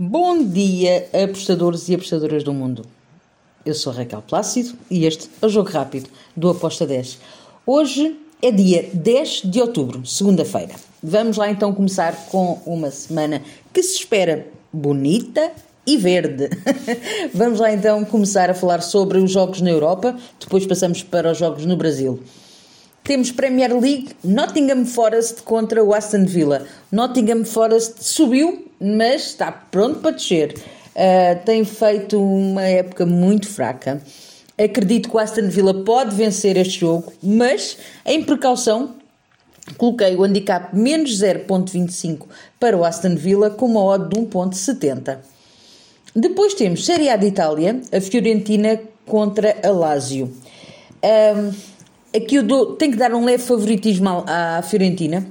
Bom dia, apostadores e apostadoras do mundo. Eu sou Raquel Plácido e este é o Jogo Rápido do Aposta 10. Hoje é dia 10 de outubro, segunda-feira. Vamos lá então começar com uma semana que se espera bonita e verde. Vamos lá então começar a falar sobre os jogos na Europa, depois passamos para os jogos no Brasil. Temos Premier League, Nottingham Forest contra o Aston Villa. Nottingham Forest subiu, mas está pronto para descer. Uh, tem feito uma época muito fraca. Acredito que o Aston Villa pode vencer este jogo, mas em precaução, coloquei o handicap menos 0.25 para o Aston Villa com uma odd de 1.70. Depois temos Série A de Itália, a Fiorentina contra a Lazio. Aqui eu dou, tenho que dar um leve favoritismo à, Fiorentina,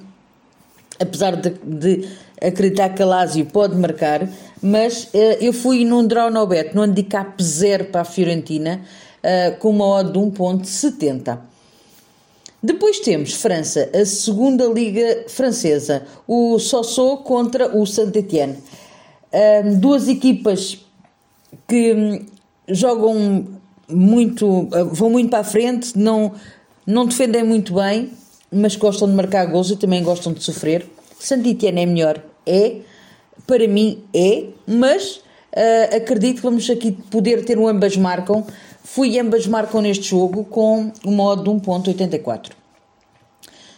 apesar de, de, acreditar que a Lazio pode marcar, mas uh, eu fui num draw no bet, no handicap zero para a Fiorentina, uh, com uma odd de 1.70. Depois temos França, a segunda liga francesa, o Sossô contra o Saint-Étienne. Duas equipas que hum, jogam muito, vão muito para a frente, não, não defendem muito bem, mas gostam de marcar gols e também gostam de sofrer. Santitiana é melhor? É. Para mim é, mas uh, acredito que vamos aqui poder ter um ambas marcam. Fui ambas marcam neste jogo com o modo de 1.84.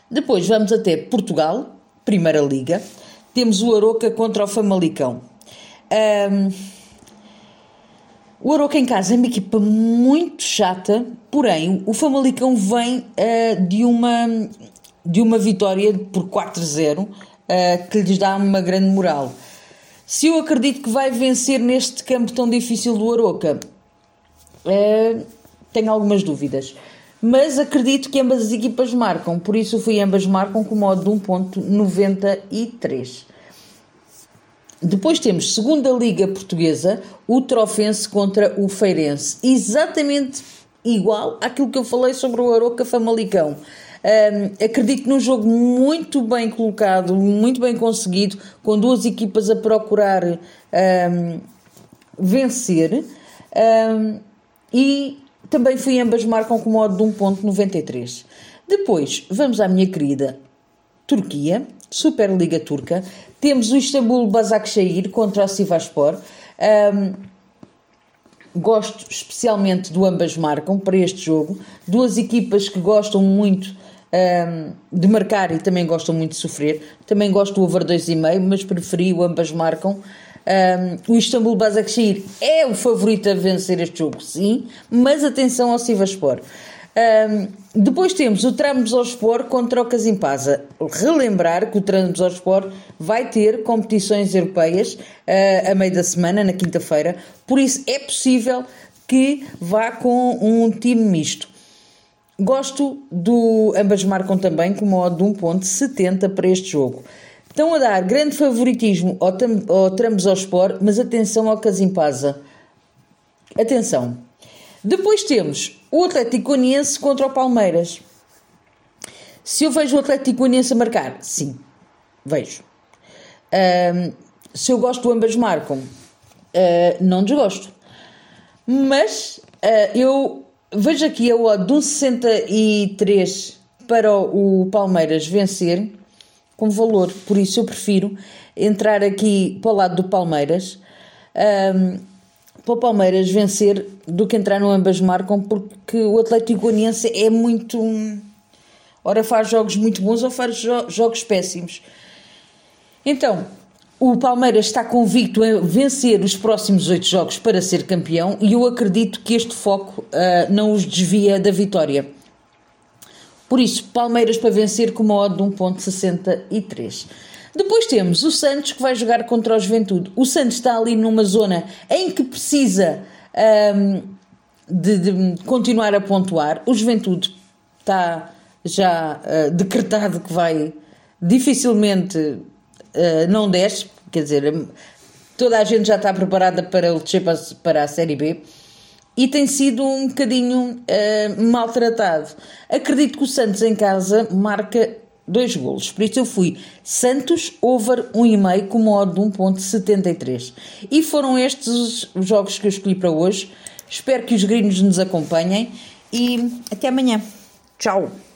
Depois vamos até Portugal, Primeira Liga. Temos o Aroca contra o Famalicão. Um, o Aroca em casa é uma equipa muito chata, porém o Famalicão vem uh, de, uma, de uma vitória por 4-0 uh, ah, que lhes dá uma grande moral. Se eu acredito que vai vencer neste campo tão difícil do Aroca, uh, tenho algumas dúvidas. Mas acredito que ambas as equipas marcam, por isso fui ambas marcam com modo de 1.93. Depois temos segunda Liga Portuguesa, o Trofense contra o Feirense. Exatamente igual àquilo que eu falei sobre o Aroca Famalicão. Um, acredito num jogo muito bem colocado, muito bem conseguido, com duas equipas a procurar um, vencer. Um, e também fui ambas marcam com modo de 1.93. Depois, vamos à minha querida Turquia, Superliga Turca. Temos o Istambul Başakşehir contra o Sivaspor. Um, gosto especialmente do ambas marcam para este jogo. Duas equipas que gostam muito um, de marcar e também gostam muito de sofrer. Também gosto do over 2,5, mas preferi o ambas marcam. Um, o Istambul Başakşehir é o favorito a vencer este jogo, sim, mas atenção ao Sivaspor. Um, depois temos o Trabzonspor contra o Casimpasa. Relembrar que o Trabzonspor vai ter competições europeias uh, a meio da semana, na quinta-feira, por isso é possível que vá com um time misto. Gosto do. Ambas marcam também com modo de 1,70 para este jogo. Estão a dar grande favoritismo ao, ao Trabzonspor, mas atenção ao Casimpasa. Atenção. Depois temos o Atlético Goianiense contra o Palmeiras. Se eu vejo o Atlético Goianiense a marcar, sim, vejo. Um, se eu gosto ambas marcam, uh, não desgosto. Mas uh, eu vejo aqui a odd de 1,63 para o Palmeiras vencer com valor, por isso eu prefiro entrar aqui para o lado do Palmeiras. Para o Palmeiras vencer do que entrar no ambas marcam, porque o Atlético Goianiense é muito. Ora faz jogos muito bons ou faz jo jogos péssimos. Então, o Palmeiras está convicto em vencer os próximos oito jogos para ser campeão e eu acredito que este foco uh, não os desvia da vitória. Por isso, Palmeiras para vencer com uma odd de 1.63. Depois temos o Santos que vai jogar contra o Juventude. O Santos está ali numa zona em que precisa um, de, de, continuar a pontuar. O Juventude está já uh, decretado que vai dificilmente uh, não desce, quer dizer, toda a gente já está preparada para descer para a Série B e tem sido um bocadinho uh, maltratado. Acredito que o Santos em casa marca dois golos. Por isso eu fui Santos over 1,5 com modo de 1.73. E foram estes os jogos que eu escolhi para hoje. Espero que os gringos nos acompanhem e até amanhã. Tchau!